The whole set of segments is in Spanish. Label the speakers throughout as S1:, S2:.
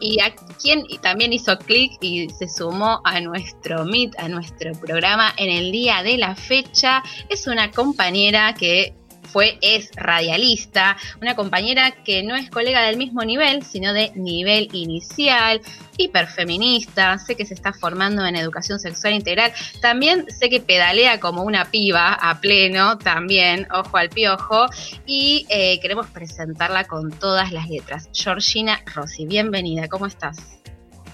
S1: Y a quien también hizo clic y se sumó a nuestro Meet, a nuestro programa en el día de la fecha, es una compañera que fue, es radialista, una compañera que no es colega del mismo nivel, sino de nivel inicial, hiperfeminista, sé que se está formando en educación sexual integral, también sé que pedalea como una piba a pleno, también, ojo al piojo, y eh, queremos presentarla con todas las letras. Georgina Rossi, bienvenida, ¿cómo estás?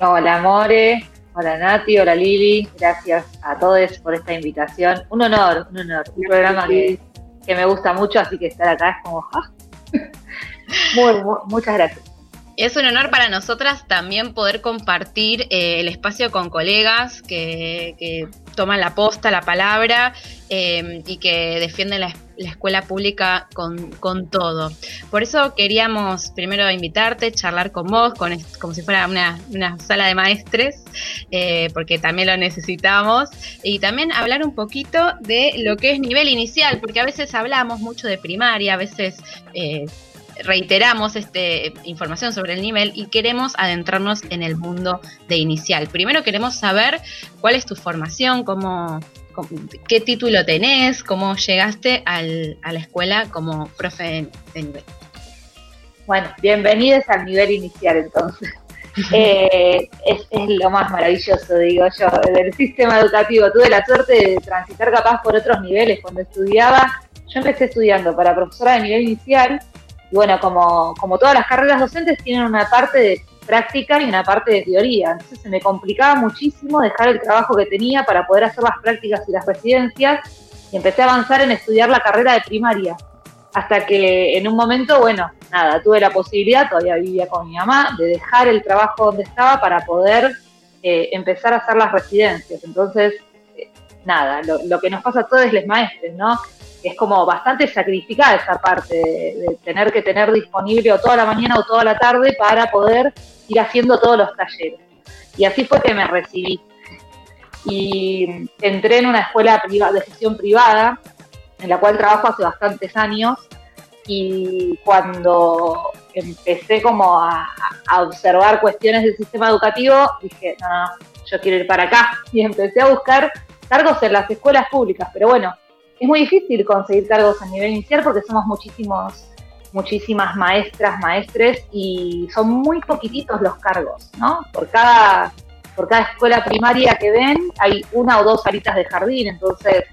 S2: Hola, More. Hola Nati, hola Lili, gracias a todos por esta invitación. Un honor, un honor. Un programa que que me gusta mucho, así que estar acá es como, ¡ah! muchas gracias.
S1: Es un honor para nosotras también poder compartir eh, el espacio con colegas que, toman la posta, la palabra eh, y que defienden la, escuela pública con, todo. Por eso queríamos primero invitarte, charlar con vos, con, como si fuera una, sala de maestres, eh, porque también lo necesitamos, y también hablar un poquito de lo que es nivel inicial, porque a veces hablamos mucho de primaria, a veces reiteramos este, información sobre el nivel y queremos adentrarnos en el mundo de inicial. Primero queremos saber cuál es tu formación, cómo, qué título tenés, cómo llegaste al, a la escuela como profe de, nivel.
S2: Bueno, bienvenidos al nivel inicial entonces. Eh, es, es, lo más maravilloso, digo yo, del sistema educativo. Tuve la suerte de transitar capaz por otros niveles. Cuando estudiaba, yo empecé estudiando para profesora de nivel inicial y bueno, como, como todas las carreras docentes tienen una parte de práctica y una parte de teoría. Entonces se me complicaba muchísimo dejar el trabajo que tenía para poder hacer las prácticas y las residencias y empecé a avanzar en estudiar la carrera de primaria. Hasta que en un momento, bueno, nada, tuve la posibilidad, todavía vivía con mi mamá, de dejar el trabajo donde estaba para poder eh, empezar a hacer las residencias. Entonces, eh, nada, lo, lo, que nos pasa a todos los maestros, ¿no? Es como bastante sacrificada esa parte de, tener que tener disponible o toda la mañana o toda la tarde para poder ir haciendo todos los talleres. Y así fue que me recibí. Y entré en una escuela de gestión privada, en la cual trabajo hace bastantes años, y cuando empecé como a, observar cuestiones del sistema educativo, dije, no, no, yo quiero ir para acá. Y empecé a buscar cargos en las escuelas públicas, pero bueno, es muy difícil conseguir cargos a nivel inicial porque somos muchísimos, muchísimas maestras, maestres y son muy poquititos los cargos, ¿no? Por cada, por cada escuela primaria que ven hay una o dos salitas de jardín, entonces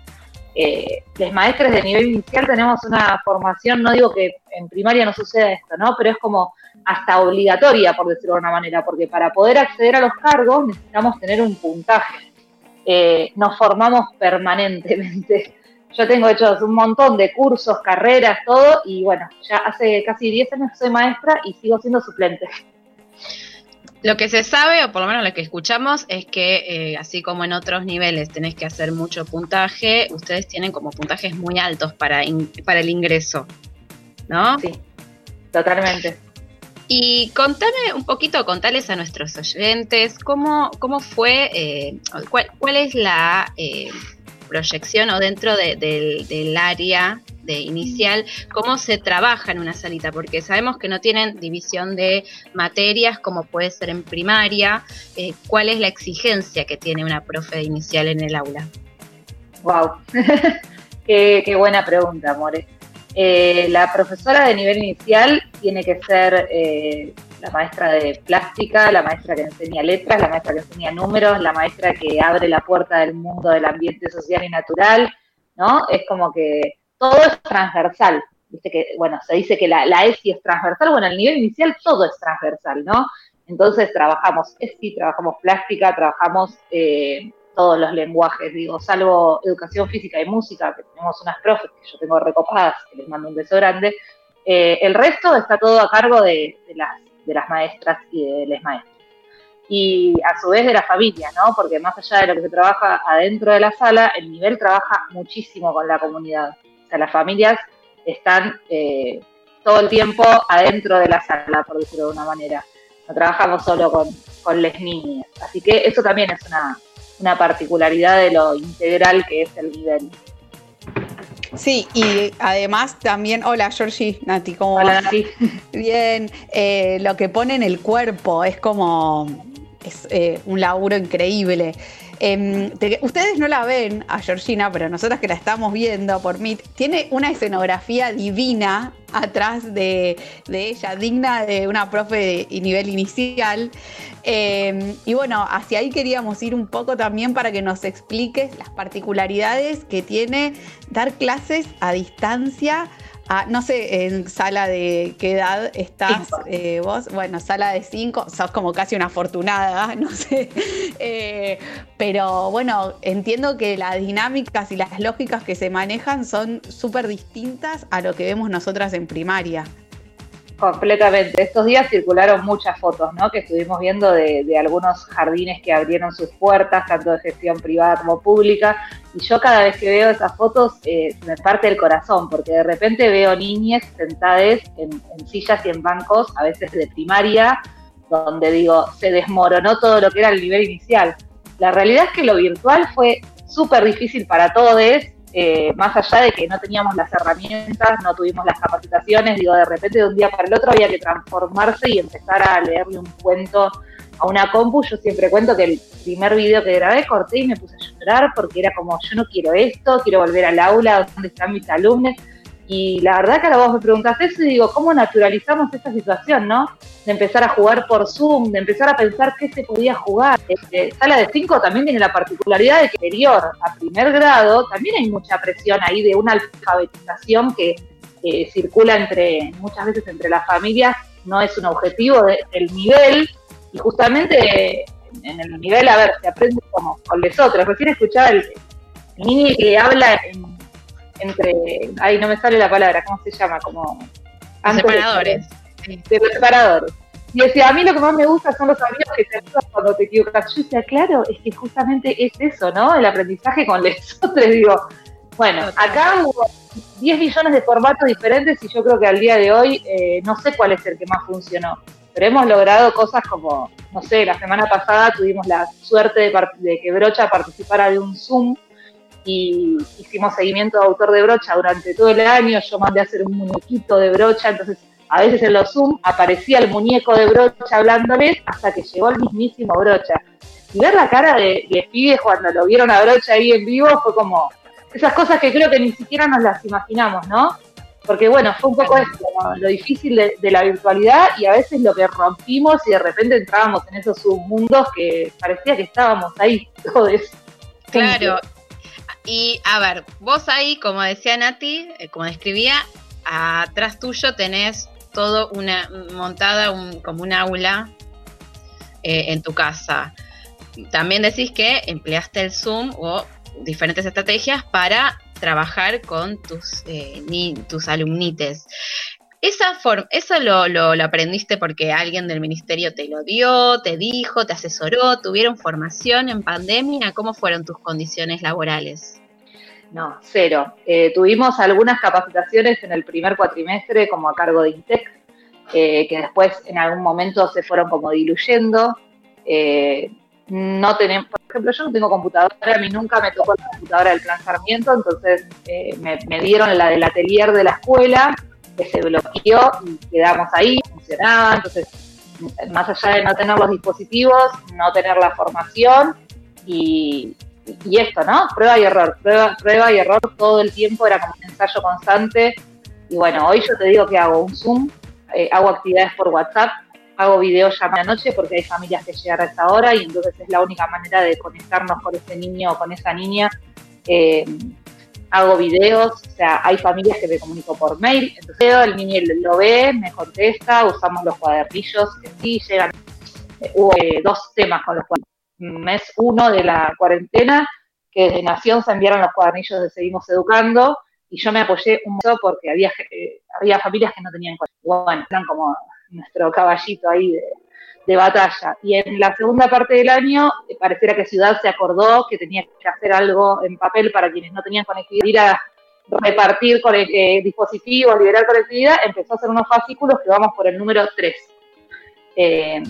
S2: eh, los de nivel inicial tenemos una formación, no digo que en primaria no suceda esto, ¿no? Pero es como hasta obligatoria, por decirlo de una manera, porque para poder acceder a los cargos necesitamos tener un puntaje. Eh, nos formamos permanentemente. Yo tengo hechos un montón de cursos, carreras, todo, y bueno, ya hace casi 10 años que soy maestra y sigo siendo suplente.
S1: Lo que se sabe, o por lo menos lo que escuchamos, es que eh, así como en otros niveles tenés que hacer mucho puntaje, ustedes tienen como puntajes muy altos para, para el ingreso, ¿no?
S2: Sí, totalmente.
S1: Y contame un poquito, contales a nuestros oyentes cómo, cómo fue, eh, cuál, cuál, es la... Eh, proyección o dentro del área de inicial, cómo se trabaja en una salita, porque sabemos que no tienen división de materias como puede ser en primaria. Eh, ¿Cuál es la exigencia que tiene una profe de inicial en el aula?
S2: Wow, qué, buena pregunta, Amore. Eh, la profesora de nivel inicial tiene que ser eh, la maestra de plástica, la maestra que enseña letras, la maestra que enseña números, la maestra que abre la puerta del mundo del ambiente social y natural, ¿no? Es como que todo es transversal. Viste que, bueno, se dice que la, ESI es transversal, bueno, al nivel inicial todo es transversal, ¿no? Entonces trabajamos ESI, trabajamos plástica, trabajamos eh, todos los lenguajes, digo, salvo educación física y música, que tenemos unas profes que yo tengo recopadas, que les mando un beso grande, eh, el resto está todo a cargo de, las, de las maestras y de los maestros. Y a su vez de la familia, ¿no? Porque más allá de lo que se trabaja adentro de la sala, el nivel trabaja muchísimo con la comunidad. O sea, las familias están eh, todo el tiempo adentro de la sala, por decirlo de una manera. No trabajamos solo con, con les niñas. Así que eso también es una, una particularidad de lo integral que es el nivel.
S3: Sí, y además también, hola Georgie, Nati, ¿cómo
S2: Hola Nati.
S3: Bien, eh, lo que pone en el cuerpo es como, es eh, un laburo increíble. Em, ustedes no la ven a Georgina, pero nosotras que la estamos viendo por Meet, tiene una escenografía divina atrás de, ella, digna de una profe de nivel inicial. Em, y bueno, hacia ahí queríamos ir un poco también para que nos expliques las particularidades que tiene dar clases a distancia Ah, no sé en sala de qué edad estás eh, vos. Bueno, sala de cinco, sos como casi una afortunada, no sé. Eh, pero bueno, entiendo que las dinámicas y las lógicas que se manejan son súper distintas a lo que vemos nosotras en primaria.
S2: Completamente. Estos días circularon muchas fotos, ¿no? Que estuvimos viendo de, algunos jardines que abrieron sus puertas, tanto de gestión privada como pública. Y yo cada vez que veo esas fotos eh, me parte el corazón, porque de repente veo niñas sentadas en, sillas y en bancos, a veces de primaria, donde digo, se desmoronó todo lo que era el nivel inicial. La realidad es que lo virtual fue súper difícil para todos eh, más allá de que no teníamos las herramientas, no tuvimos las capacitaciones, digo, de repente de un día para el otro había que transformarse y empezar a leerle un cuento a una compu. Yo siempre cuento que el primer video que grabé corté y me puse a llorar porque era como, yo no quiero esto, quiero volver al aula, ¿dónde están mis alumnos? Y la verdad que ahora vos me preguntas eso y digo, ¿cómo naturalizamos esta situación, no? De empezar a jugar por Zoom, de empezar a pensar qué se podía jugar. Este, sala de 5 también tiene la particularidad de que exterior a primer grado también hay mucha presión ahí de una alfabetización que circula entre muchas veces entre las familias, no es un objetivo del nivel y justamente en el nivel, a ver, se aprende como con otros. Recién escuchaba el, el niño que habla en entre, ahí no me sale la palabra, ¿cómo se llama? Como
S1: separadores.
S2: De, los separadores. Y decía, a mí lo que más me gusta son los amigos que te ayudan cuando te equivocas. Yo decía, claro, es que justamente es eso, ¿no? El aprendizaje con les otros. Digo, bueno, acá hubo 10 millones de formatos diferentes y yo creo que al día de hoy eh, no sé cuál es el que más funcionó. Pero hemos logrado cosas como, no sé, la semana pasada tuvimos la suerte de, que Brocha participara de un Zoom y hicimos seguimiento de autor de brocha durante todo el año, yo mandé a hacer un muñequito de brocha, entonces a veces en los Zoom aparecía el muñeco de brocha hablándoles hasta que llegó el mismísimo brocha. Y ver la cara de, de pibes cuando lo vieron a brocha ahí en vivo fue como esas cosas que creo que ni siquiera nos las imaginamos, ¿no? Porque bueno, fue un poco esto, lo difícil de, la virtualidad y a veces lo que rompimos y de repente entrábamos en esos submundos que parecía que estábamos ahí todos.
S1: Claro, y a ver, vos ahí, como decía Nati, eh, como describía, atrás tuyo tenés todo una montada como un aula eh, en tu casa. También decís que empleaste el Zoom o diferentes estrategias para trabajar con tus, eh, tus alumnites. Esa ¿Eso lo, lo, aprendiste porque alguien del ministerio te lo dio, te dijo, te asesoró, tuvieron formación en pandemia? ¿Cómo fueron tus condiciones laborales?
S2: No, cero. Eh, tuvimos algunas capacitaciones en el primer cuatrimestre como a cargo de INTEC, eh, que después en algún momento se fueron como diluyendo. No tenemos, ejemplo, yo no tengo computadora, a mí nunca me tocó la computadora del plan Sarmiento, entonces me, me, dieron la del atelier de la escuela, que se bloqueó y quedamos ahí, funcionaba, entonces más allá de no tener los dispositivos, no tener la formación y, y esto, ¿no? Prueba y error, prueba, prueba y error todo el tiempo, era como un ensayo constante. Y bueno, hoy yo te digo que hago un Zoom, eh, hago actividades por WhatsApp, hago videos ya la noche porque hay familias que llegan a esta hora y entonces es la única manera de conectarnos con ese niño o con esa niña. Eh, hago videos, o sea, hay familias que me comunico por mail, entonces el niño lo ve, me contesta, usamos los cuadernillos que sí llegan. Eh, hubo dos temas con los cuales mes uno de la cuarentena, que desde Nación se enviaron los cuadernillos de Seguimos Educando, y yo me apoyé un montón porque había, eh, había familias que no tenían Bueno, eran como nuestro caballito ahí de, de, batalla. Y en la segunda parte del año, eh, pareciera que Ciudad se acordó que tenía que hacer algo en papel para quienes no tenían conectividad, ir a repartir con eh, dispositivos, liberar conectividad, empezó a hacer unos fascículos que vamos por el número 3.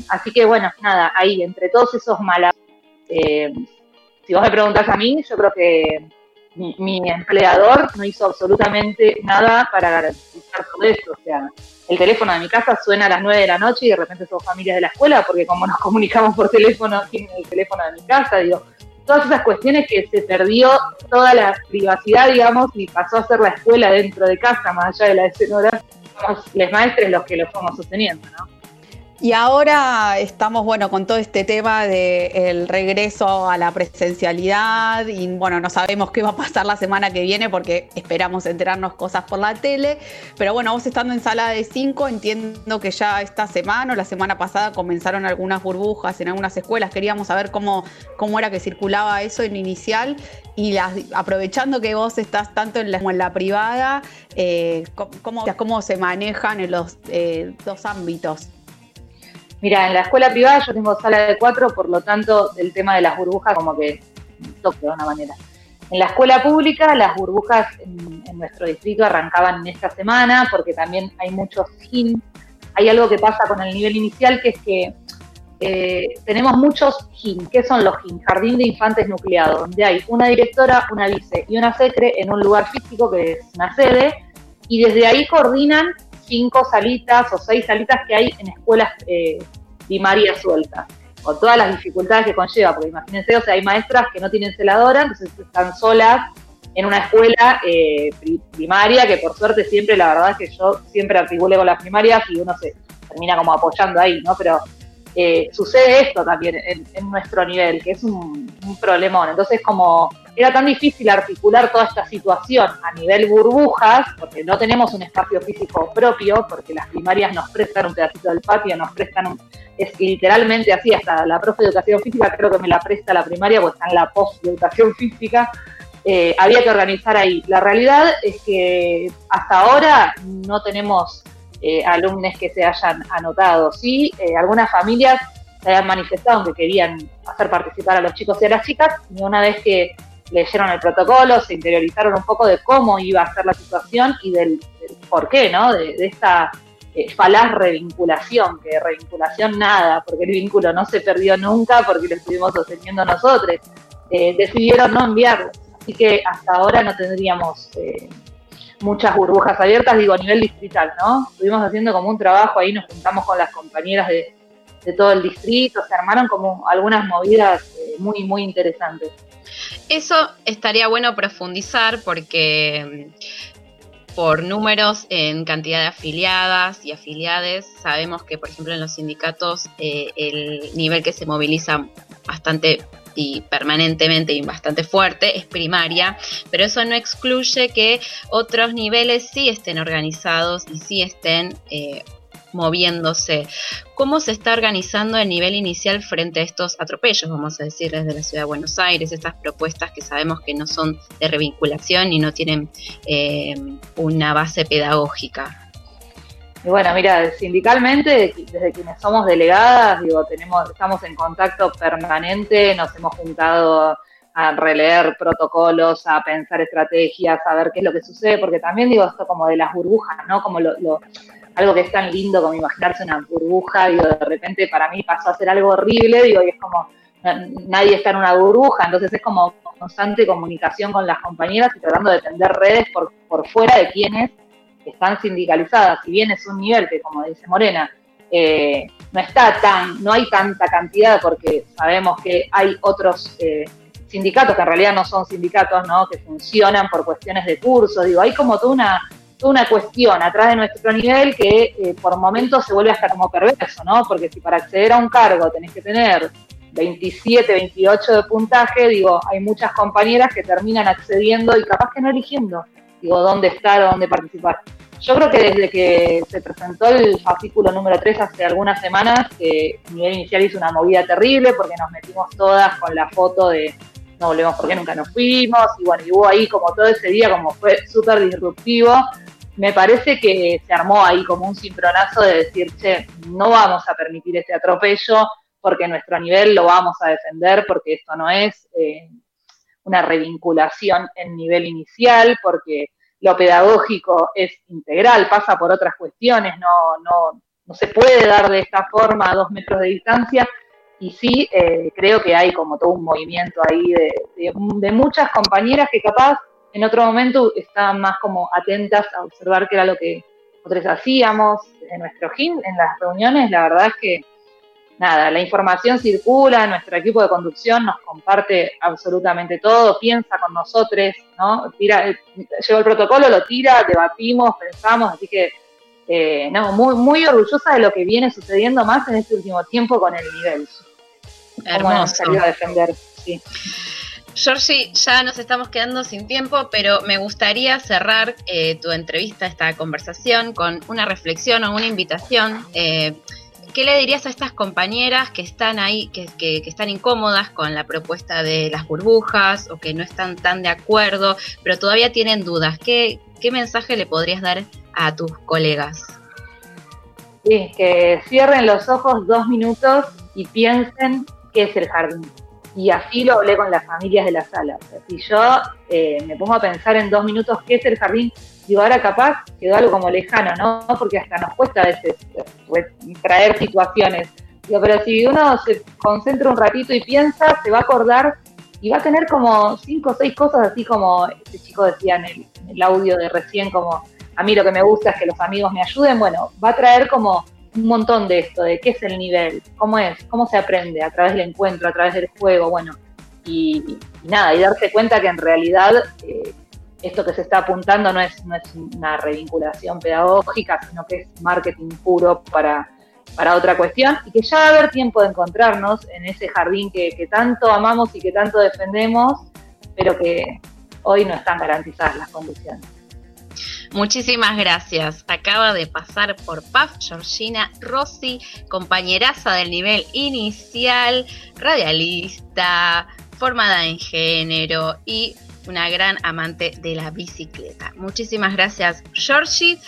S2: así que bueno, nada, ahí entre todos esos malas eh, si vos me preguntás a mí, yo creo que mi, empleador no hizo absolutamente nada para garantizar todo esto. O sea, el teléfono de mi casa suena a las 9 de la noche y de repente son familias de la escuela, porque como nos comunicamos por teléfono, tienen el teléfono de mi casa, digo, todas esas cuestiones que se perdió toda la privacidad, digamos, y pasó a ser la escuela dentro de casa, más allá de la escenografía, somos los maestros los que lo fuimos sosteniendo, ¿no?
S3: Y ahora estamos, bueno, con todo este tema del regreso a la presencialidad y, bueno, no sabemos qué va a pasar la semana que viene porque esperamos enterarnos cosas por la tele. Pero bueno, vos estando en sala de 5, entiendo que ya esta semana o la semana pasada comenzaron algunas burbujas en algunas escuelas. Queríamos saber cómo, cómo era que circulaba eso en inicial y aprovechando que vos estás tanto en la, como en la privada, eh, cómo, cómo, se manejan en los eh, dos ámbitos.
S2: Mira, en la escuela privada yo tengo sala de cuatro, por lo tanto, el tema de las burbujas como que toque de una manera. En la escuela pública, las burbujas en, nuestro distrito arrancaban en esta semana, porque también hay muchos HIN. Hay algo que pasa con el nivel inicial, que es que eh, tenemos muchos HIN. ¿Qué son los HIN? Jardín de Infantes Nucleado, donde hay una directora, una vice y una secre en un lugar físico que es una sede, y desde ahí coordinan cinco salitas o seis salitas que hay en escuelas eh, primarias sueltas, con todas las dificultades que conlleva, porque imagínense, o sea, hay maestras que no tienen celadora, entonces están solas en una escuela eh, primaria, que por suerte siempre, la verdad es que yo siempre articulé con las primarias y uno se termina como apoyando ahí, ¿no? Pero eh, sucede esto también en, nuestro nivel, que es un, problemón. Entonces, como era tan difícil articular toda esta situación a nivel burbujas, porque no tenemos un espacio físico propio, porque las primarias nos prestan un pedacito del patio, nos prestan un, es literalmente así, hasta la profe de educación física creo que me la presta la primaria, porque está en la post de educación física, eh, había que organizar ahí. La realidad es que hasta ahora no tenemos eh, alumnos que se hayan anotado. Sí, eh, algunas familias se habían manifestado que querían hacer participar a los chicos y a las chicas, y una vez que leyeron el protocolo, se interiorizaron un poco de cómo iba a ser la situación y del, por qué, ¿no? De, esta eh, falaz revinculación, que revinculación nada, porque el vínculo no se perdió nunca porque lo estuvimos sosteniendo nosotros. Eh, decidieron no enviarlo. Así que hasta ahora no tendríamos eh, muchas burbujas abiertas, digo, a nivel distrital, ¿no? Estuvimos haciendo como un trabajo ahí, nos juntamos con las compañeras de, de todo el distrito, se armaron como algunas movidas muy, muy interesantes.
S1: Eso estaría bueno profundizar porque mm, por números en cantidad de afiliadas y afiliades, sabemos que, por ejemplo, en los sindicatos eh, el nivel que se moviliza bastante y permanentemente y bastante fuerte es primaria, pero eso no excluye que otros niveles sí estén organizados y sí estén eh, moviéndose. ¿Cómo se está organizando el nivel inicial frente a estos atropellos, vamos a decir, desde la Ciudad de Buenos Aires, estas propuestas que sabemos que no son de revinculación y no tienen eh, una base pedagógica?
S2: Y bueno, mira, sindicalmente, desde quienes somos delegadas, digo, tenemos, estamos en contacto permanente, nos hemos juntado a releer protocolos, a pensar estrategias, a ver qué es lo que sucede, porque también digo esto como de las burbujas, ¿no? Como lo, algo que es tan lindo como imaginarse una burbuja, digo, de repente para mí pasó a ser algo horrible, digo, y es como, nadie está en una burbuja, entonces es como constante comunicación con las compañeras y tratando de tender redes por, por fuera de quienes están sindicalizadas, si bien es un nivel que, como dice Morena, eh, no está tan, no hay tanta cantidad porque sabemos que hay otros eh, sindicatos que en realidad no son sindicatos, ¿no? Que funcionan por cuestiones de cursos, digo, hay como toda una una cuestión atrás de nuestro nivel que eh, por momentos se vuelve hasta como perverso, ¿no? Porque si para acceder a un cargo tenés que tener 27, 28 de puntaje, digo, hay muchas compañeras que terminan accediendo y capaz que no eligiendo, digo, dónde estar o dónde participar. Yo creo que desde que se presentó el artículo número 3 hace algunas semanas, que nivel inicial hizo una movida terrible porque nos metimos todas con la foto de no volvemos porque nunca nos fuimos, y bueno, y hubo ahí como todo ese día como fue súper disruptivo, me parece que se armó ahí como un cimbronazo de decir, che, no vamos a permitir este atropello porque nuestro nivel lo vamos a defender, porque esto no es eh, una revinculación en nivel inicial, porque lo pedagógico es integral, pasa por otras cuestiones, no, no, no se puede dar de esta forma a dos metros de distancia. Y sí, eh, creo que hay como todo un movimiento ahí de, muchas compañeras que capaz en otro momento estaban más como atentas a observar qué era lo que nosotros hacíamos en nuestro GIM, en las reuniones, la verdad es que nada, la información circula, nuestro equipo de conducción nos comparte absolutamente todo, piensa con nosotros, ¿no? Tira, lleva el protocolo, lo tira, debatimos, pensamos, así que eh, no, muy, muy orgullosa de lo que viene sucediendo más en este último tiempo con el nivel.
S1: Hermoso. a defender, sí. Georgie, ya nos estamos quedando sin tiempo, pero me gustaría cerrar eh, tu entrevista, esta conversación, con una reflexión o una invitación. Eh, ¿Qué le dirías a estas compañeras que están ahí, que, están incómodas con la propuesta de las burbujas o que no están tan de acuerdo, pero todavía tienen dudas? ¿Qué, qué mensaje le podrías dar a tus colegas?
S2: Sí, que cierren los ojos dos minutos y piensen qué es el jardín. Y así lo hablé con las familias de la sala. si yo eh, me pongo a pensar en dos minutos qué es el jardín, digo, ahora capaz quedó algo como lejano, ¿no? Porque hasta nos cuesta a veces pues, traer situaciones. Digo, pero si uno se concentra un ratito y piensa, se va a acordar y va a tener como cinco o seis cosas, así como este chico decía en el, audio de recién, como a mí lo que me gusta es que los amigos me ayuden. Bueno, va a traer como un montón de esto, de qué es el nivel, cómo es, cómo se aprende a través del encuentro, a través del juego, bueno, y, nada, y darse cuenta que en realidad eh, esto que se está apuntando no es, no es una revinculación pedagógica, sino que es marketing puro para, para otra cuestión, y que ya va a haber tiempo de encontrarnos en ese jardín que, que tanto amamos y que tanto defendemos, pero que hoy no están garantizadas las condiciones.
S1: Muchísimas gracias. Acaba de pasar por PAF Georgina Rossi, compañeraza del nivel inicial, radialista, formada en género y una gran amante de la bicicleta. Muchísimas gracias, Georgie.